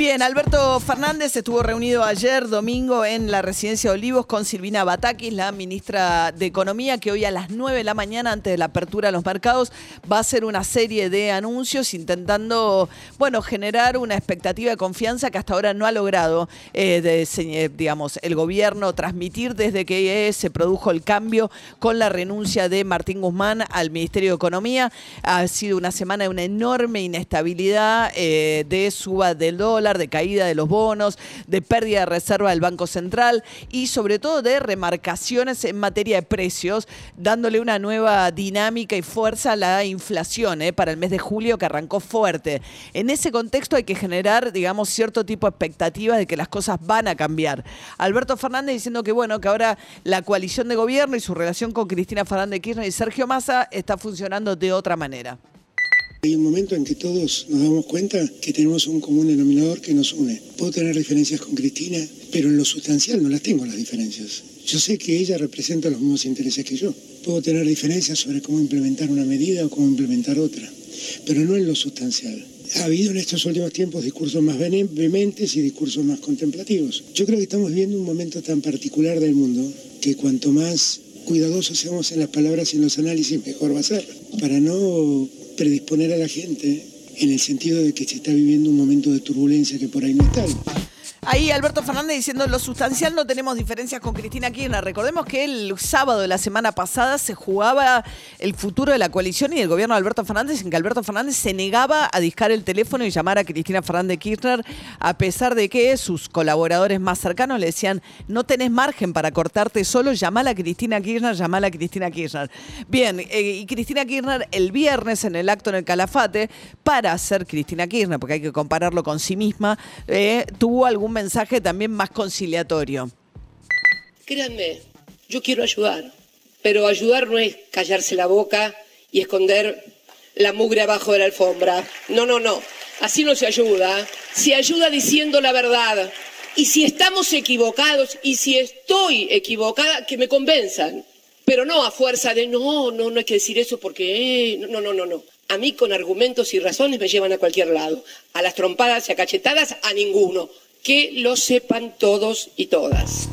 Bien, Alberto Fernández estuvo reunido ayer domingo en la residencia de Olivos con Silvina Batakis, la ministra de Economía, que hoy a las 9 de la mañana, antes de la apertura de los mercados, va a hacer una serie de anuncios intentando, bueno, generar una expectativa de confianza que hasta ahora no ha logrado, eh, de, digamos, el gobierno transmitir desde que se produjo el cambio con la renuncia de Martín Guzmán al Ministerio de Economía. Ha sido una semana de una enorme inestabilidad eh, de suba del dólar de caída de los bonos, de pérdida de reserva del Banco Central y sobre todo de remarcaciones en materia de precios, dándole una nueva dinámica y fuerza a la inflación ¿eh? para el mes de julio que arrancó fuerte. En ese contexto hay que generar, digamos, cierto tipo de expectativas de que las cosas van a cambiar. Alberto Fernández diciendo que bueno, que ahora la coalición de gobierno y su relación con Cristina Fernández Kirchner y Sergio Massa está funcionando de otra manera. Hay un momento en que todos nos damos cuenta que tenemos un común denominador que nos une. Puedo tener diferencias con Cristina, pero en lo sustancial no las tengo las diferencias. Yo sé que ella representa los mismos intereses que yo. Puedo tener diferencias sobre cómo implementar una medida o cómo implementar otra, pero no en lo sustancial. Ha habido en estos últimos tiempos discursos más vehementes y discursos más contemplativos. Yo creo que estamos viviendo un momento tan particular del mundo que cuanto más cuidadosos seamos en las palabras y en los análisis, mejor va a ser. Para no predisponer a la gente en el sentido de que se está viviendo un momento de turbulencia que por ahí no está. Ahí Alberto Fernández diciendo lo sustancial no tenemos diferencias con Cristina Kirchner. Recordemos que el sábado de la semana pasada se jugaba el futuro de la coalición y del gobierno de Alberto Fernández en que Alberto Fernández se negaba a discar el teléfono y llamar a Cristina Fernández Kirchner a pesar de que sus colaboradores más cercanos le decían no tenés margen para cortarte solo, llamala a Cristina Kirchner, llamala a Cristina Kirchner. Bien, eh, y Cristina Kirchner el viernes en el acto en el Calafate para ser Cristina Kirchner, porque hay que compararlo con sí misma, eh, tuvo algún mensaje también más conciliatorio. Créanme, yo quiero ayudar, pero ayudar no es callarse la boca y esconder la mugre abajo de la alfombra. No, no, no. Así no se ayuda. Se ayuda diciendo la verdad. Y si estamos equivocados y si estoy equivocada, que me convenzan. Pero no a fuerza de no, no, no hay que decir eso porque. Eh, no, no, no, no. A mí con argumentos y razones me llevan a cualquier lado. A las trompadas y a cachetadas, a ninguno que lo sepan todos y todas.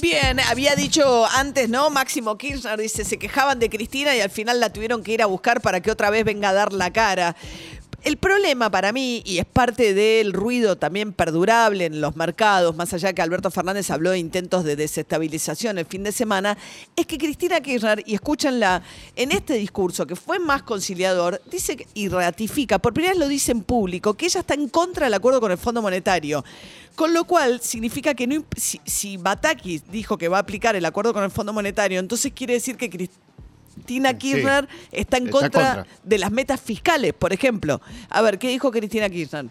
Bien, había dicho antes, ¿no? Máximo Kirchner dice, se quejaban de Cristina y al final la tuvieron que ir a buscar para que otra vez venga a dar la cara. El problema para mí, y es parte del ruido también perdurable en los mercados, más allá que Alberto Fernández habló de intentos de desestabilización el fin de semana, es que Cristina Kirchner, y escúchenla, en este discurso que fue más conciliador, dice y ratifica, por primera vez lo dice en público, que ella está en contra del acuerdo con el Fondo Monetario. Con lo cual significa que no, si, si Batakis dijo que va a aplicar el acuerdo con el Fondo Monetario, entonces quiere decir que Cristina Cristina Kirchner está, en, contra de las metas fiscales, por ejemplo. A ver, ¿qué dijo Cristina Kirchner?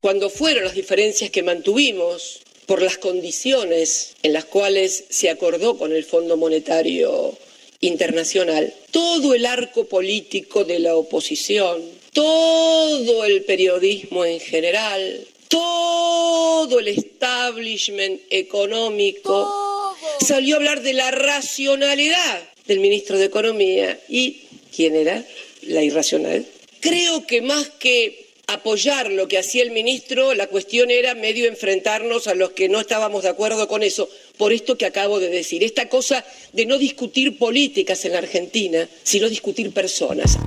Cuando fueron las diferencias que mantuvimos por las condiciones en las cuales se acordó con el Fondo Monetario Internacional, todo el arco político de la oposición, todo el periodismo en general, todo el establishment económico salió a hablar de la racionalidad del ministro de Economía. ¿Y quién era? La irracional. Creo que más que apoyar lo que hacía el ministro, la cuestión era medio enfrentarnos a los que no estábamos de acuerdo con eso, por esto que acabo de decir, esta cosa de no discutir políticas en la Argentina, sino discutir personas.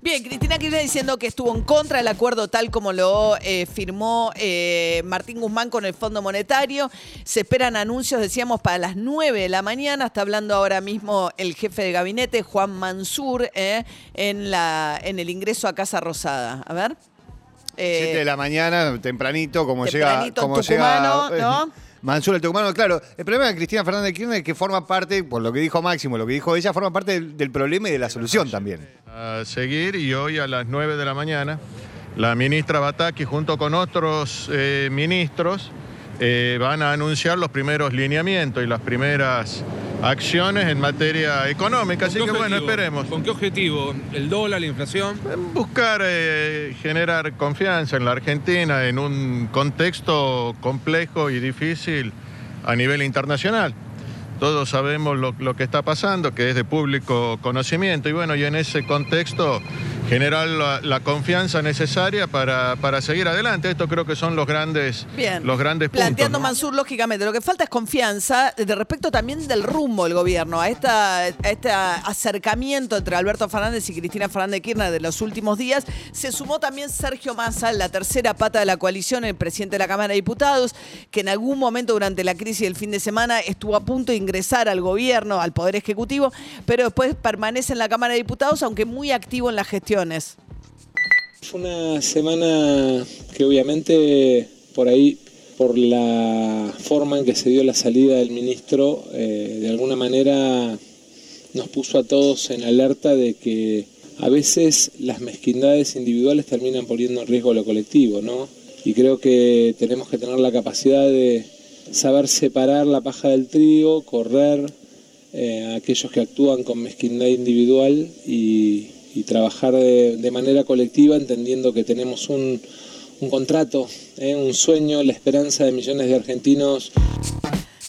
Bien, Cristina Kirchner diciendo que estuvo en contra del acuerdo tal como lo eh, firmó eh, Martín Guzmán con el Fondo Monetario. Se esperan anuncios, decíamos, para las 9 de la mañana. Está hablando ahora mismo el jefe de gabinete, Juan Mansur, eh, en, la, en el ingreso a Casa Rosada. A ver. 7 de la mañana, tempranito, como llega. Como llega, ¿no? Mansur el Tucumano, claro. El problema de Cristina Fernández de Kirchner es que forma parte, por lo que dijo Máximo, lo que dijo ella, forma parte del, problema y de la solución también. A seguir, y hoy a las 9 de la mañana, la ministra Bataki junto con otros eh, ministros eh, van a anunciar los primeros lineamientos y las primeras acciones en materia económica. Así ¿Con que bueno, esperemos. ¿Con qué objetivo? ¿El dólar, la inflación? Buscar eh, generar confianza en la Argentina en un contexto complejo y difícil a nivel internacional. Todos sabemos lo, lo que está pasando, que es de público conocimiento, y bueno, y en ese contexto generar la, la confianza necesaria para, para seguir adelante. Esto creo que son los grandes, Bien. los grandes Planteando puntos. ¿no? Mansur, lógicamente, lo que falta es confianza de respecto también del rumbo del gobierno, a, esta, a este acercamiento entre Alberto Fernández y Cristina Fernández de Kirchner de los últimos días. Se sumó también Sergio Massa, la tercera pata de la coalición, el presidente de la Cámara de Diputados, que en algún momento durante la crisis del fin de semana estuvo a punto de ingresar al gobierno, al Poder Ejecutivo, pero después permanece en la Cámara de Diputados, aunque muy activo en las Fue una semana que obviamente por ahí, por la forma en que se dio la salida del ministro, eh, de alguna manera nos puso a todos en alerta de que a veces las mezquindades individuales terminan poniendo en riesgo lo colectivo, ¿no? Y creo que tenemos que tener la capacidad de saber separar la paja del trigo, correr eh, a aquellos que actúan con mezquindad individual y, y trabajar de, de manera colectiva entendiendo que tenemos un, un contrato, eh, un sueño, la esperanza de millones de argentinos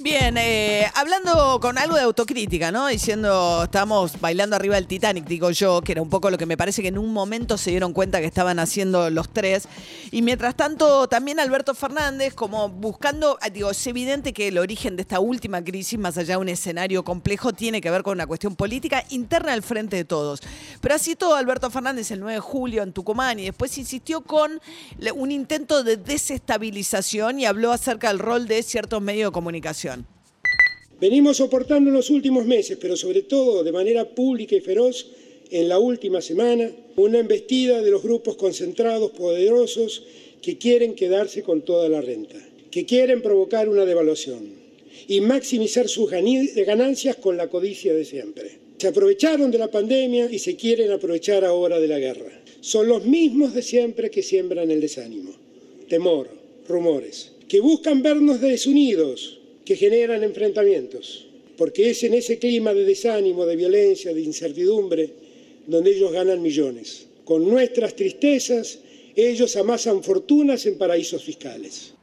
Bien, eh, hablando con algo de autocrítica, ¿no? Diciendo, estamos bailando arriba del Titanic, digo yo, que era un poco lo que me parece que en un momento se dieron cuenta que estaban haciendo los tres. Y mientras tanto, también Alberto Fernández, como buscando, ah, digo, es evidente que el origen de esta última crisis, más allá de un escenario complejo, tiene que ver con una cuestión política interna al frente de todos. Pero así todo, Alberto Fernández el 9 de julio en Tucumán y después insistió con un intento de desestabilización y habló acerca del rol de ciertos medios de comunicación. Venimos soportando en los últimos meses, pero sobre todo de manera pública y feroz, en la última semana, una embestida de los grupos concentrados poderosos que quieren quedarse con toda la renta, que quieren provocar una devaluación y maximizar sus ganancias con la codicia de siempre. Se aprovecharon de la pandemia y se quieren aprovechar ahora de la guerra. Son los mismos de siempre que siembran el desánimo, temor, rumores, que buscan vernos desunidos, que generan enfrentamientos, porque es en ese clima de desánimo, de violencia, de incertidumbre, donde ellos ganan millones. Con nuestras tristezas, ellos amasan fortunas en paraísos fiscales.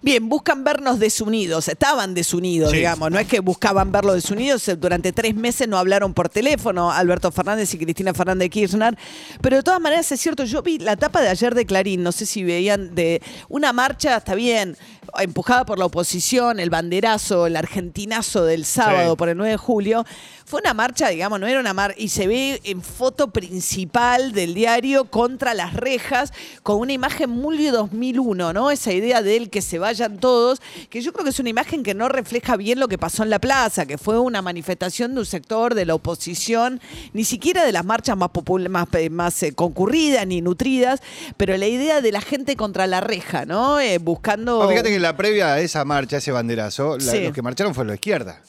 Bien, buscan vernos desunidos, estaban desunidos, Sí. digamos, no es que buscaban verlos desunidos, eh, durante tres meses no hablaron por teléfono Alberto Fernández y Cristina Fernández de Kirchner, pero de todas maneras es cierto, yo vi la tapa de ayer de Clarín, no sé si veían, de una marcha, está bien, empujada por la oposición, el banderazo, el argentinazo del sábado Sí. por el 9 de julio, fue una marcha, digamos, no era una marcha, y se ve en foto principal del diario contra las rejas, con una imagen muy de 2001, ¿no? Esa idea de él que se vayan todos, que yo creo que es una imagen que no refleja bien lo que pasó en la plaza, que fue una manifestación de un sector de la oposición, ni siquiera de las marchas más, popul- más, más eh, concurridas ni nutridas, pero la idea de la gente contra la reja, ¿no? Eh, buscando... Fíjate que en la previa a esa marcha, ese banderazo, la- Sí. los que marcharon fue la izquierda.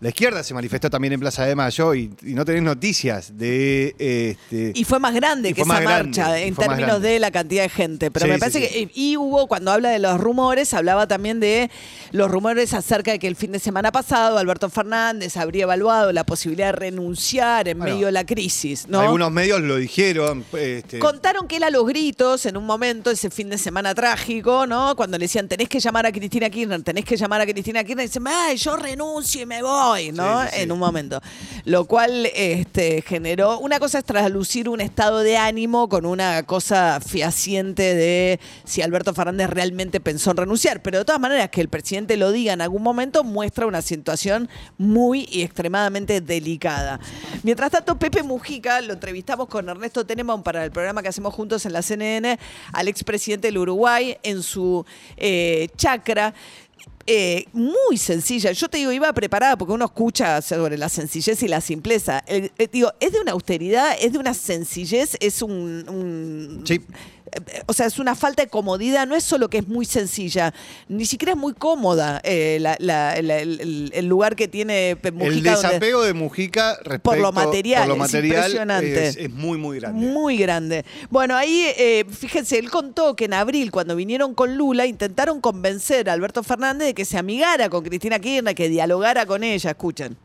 La izquierda se manifestó también en Plaza de Mayo y, y no tenés noticias de. Este, Y fue más grande que esa más grande, marcha en términos de la cantidad de gente. Pero Sí, me sí, parece sí. que. Y hubo, cuando habla de los rumores, hablaba también de los rumores acerca de que el fin de semana pasado Alberto Fernández habría evaluado la posibilidad de renunciar en Bueno, medio de la crisis. ¿no? Algunos medios lo dijeron. Este, Contaron que él a los gritos en un momento, ese fin de semana trágico, ¿no? Cuando le decían, tenés que llamar a Cristina Kirchner, tenés que llamar a Cristina Kirchner, y dicen, ay, yo renuncio y me voy, ¿no? Sí, sí, sí. En un momento. Lo cual este, generó, una cosa es traslucir un estado de ánimo con una cosa fehaciente de si Alberto Fernández realmente pensó en renunciar, pero de todas maneras que el presidente lo diga en algún momento muestra una situación muy y extremadamente delicada. Mientras tanto, Pepe Mujica, lo entrevistamos con Ernesto Tenemón para el programa que hacemos juntos en la CNN, al expresidente del Uruguay en su eh, chacra. Eh, muy sencilla. Yo te digo, iba preparada porque uno escucha sobre la sencillez y la simpleza. Eh, digo, es de una austeridad, es de una sencillez, es un, un- Sí. O sea, es una falta de comodidad, no es solo que es muy sencilla, ni siquiera es muy cómoda eh, la- la- la- el, el lugar que tiene Mujica. El donde- desapego de Mujica respecto Por lo material, por lo es impresionante. es, es muy, muy grande. Muy grande. Bueno, ahí, eh, fíjense, él contó que en abril, cuando vinieron con Lula, intentaron convencer a Alberto Fernández de que se amigara con Cristina Kirchner, que dialogara con ella. Escuchen.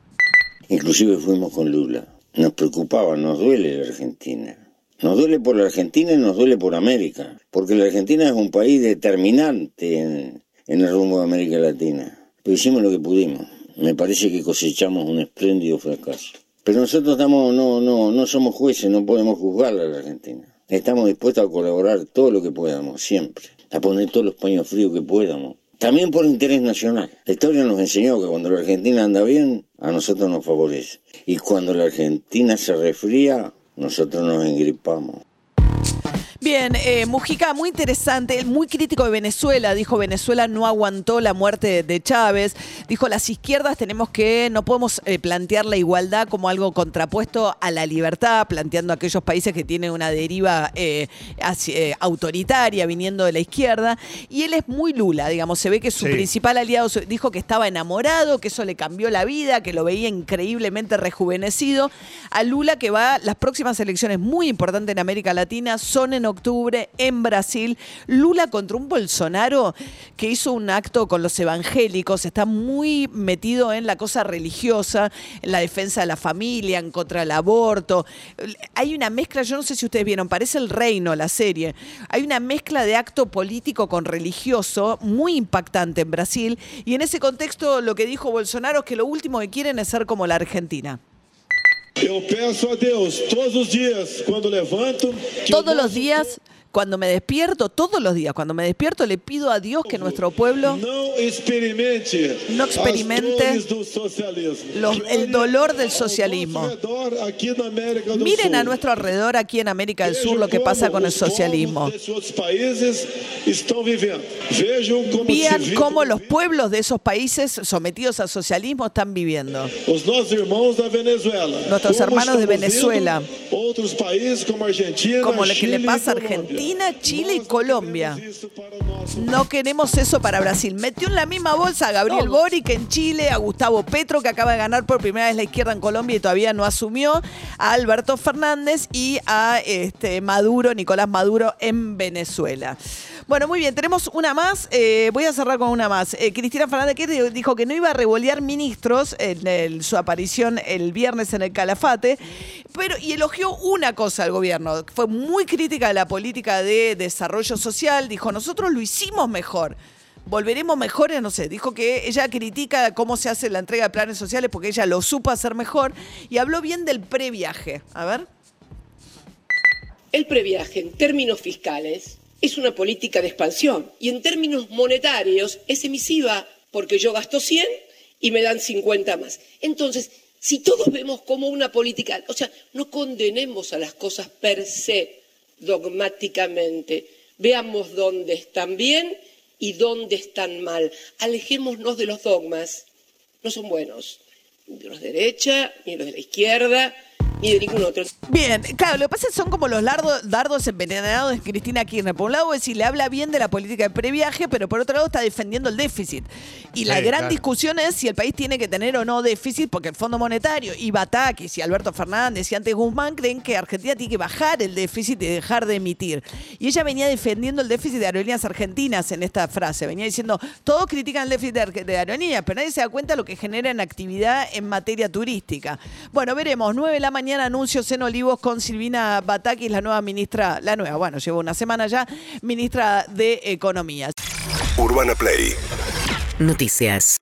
Inclusive fuimos con Lula. Nos preocupaba, nos duele la Argentina. Nos duele por la Argentina y nos duele por América. Porque la Argentina es un país determinante en, el rumbo de América Latina. Pero hicimos lo que pudimos. Me parece que cosechamos un espléndido fracaso. Pero nosotros estamos, no, no, no somos jueces, no podemos juzgar a la Argentina. Estamos dispuestos a colaborar todo lo que podamos, siempre. A poner todos los paños fríos que podamos. También por interés nacional. La historia nos enseñó que cuando la Argentina anda bien, a nosotros nos favorece. Y cuando la Argentina se resfría, nosotros nos engripamos. Bien, eh, Mujica, muy interesante, muy crítico de Venezuela, dijo Venezuela no aguantó la muerte de Chávez, dijo las izquierdas tenemos que, no podemos eh, plantear la igualdad como algo contrapuesto a la libertad, planteando aquellos países que tienen una deriva eh, hacia- eh, autoritaria viniendo de la izquierda, y él es muy Lula, digamos, se ve que su Sí. principal aliado dijo que estaba enamorado, que eso le cambió la vida, que lo veía increíblemente rejuvenecido, a Lula que va, las próximas elecciones muy importantes en América Latina son en octubre en Brasil. Lula contra un Bolsonaro que hizo un acto con los evangélicos, está muy metido en la cosa religiosa, en la defensa de la familia, en contra del aborto. Hay una mezcla, yo no sé si ustedes vieron, parece el reino la serie. Hay una mezcla de acto político con religioso muy impactante en Brasil y en ese contexto lo que dijo Bolsonaro es que lo último que quieren es ser como la Argentina. Eu peço a Deus todos os dias, quando levanto, Todos nosso días, cuando me despierto, todos los días, cuando me despierto, le pido a Dios que nuestro pueblo experimente, No experimente los- el dolor del socialismo. Miren a nuestro alrededor aquí en América del Sur lo que pasa con el socialismo. Vean cómo los pueblos de esos países sometidos al socialismo están viviendo. Nuestros hermanos de Venezuela. como Argentina, lo que le pasa a Colômbia. Argentina, Chile y Colombia. No queremos eso para Brasil. Metió en la misma bolsa a Gabriel Boric en Chile, a Gustavo Petro, que acaba de ganar por primera vez la izquierda en Colombia y todavía no asumió, a Alberto Fernández y a este, Maduro, Nicolás Maduro, en Venezuela. Bueno, muy bien, tenemos una más. eh, voy a cerrar con una más. Eh, Cristina Fernández dijo que no iba a revolear ministros en su aparición el viernes en el Calafate, pero y elogió una cosa al gobierno. Fue muy crítica de la política de desarrollo social. Dijo, nosotros lo hicimos mejor. Volveremos mejores, no sé. Dijo que ella critica cómo se hace la entrega de planes sociales porque ella lo supo hacer mejor y habló bien del previaje. A ver. El previaje, en términos fiscales, es una política de expansión. Y en términos monetarios es emisiva porque yo gasto 100 y me dan 50 más. Entonces, si todos vemos como una política, o sea, no condenemos a las cosas per se dogmáticamente, veamos dónde están bien y dónde están mal. Alejémonos de los dogmas, no son buenos, ni de los de derecha, ni de los de la izquierda, ni de ningún otro. Bien, claro, lo que pasa es que son como los lardo- dardos envenenados de Cristina Kirchner. Por un lado, es decir, le habla bien de la política de previaje, pero por otro lado está defendiendo el déficit. Y la Sí, gran claro. discusión es si el país tiene que tener o no déficit, porque el Fondo Monetario y Batakis y Alberto Fernández y antes Guzmán creen que Argentina tiene que bajar el déficit y dejar de emitir. Y ella venía defendiendo el déficit de aerolíneas argentinas en esta frase. Venía diciendo, todos critican el déficit de, de aerolíneas, pero nadie se da cuenta de lo que genera en actividad en materia turística. Bueno, veremos. 9 de la mañana anuncios en Olivos con Silvina Batakis, la nueva ministra, la nueva, bueno, llevo una semana ya, ministra de Economía. Urbana Play Noticias.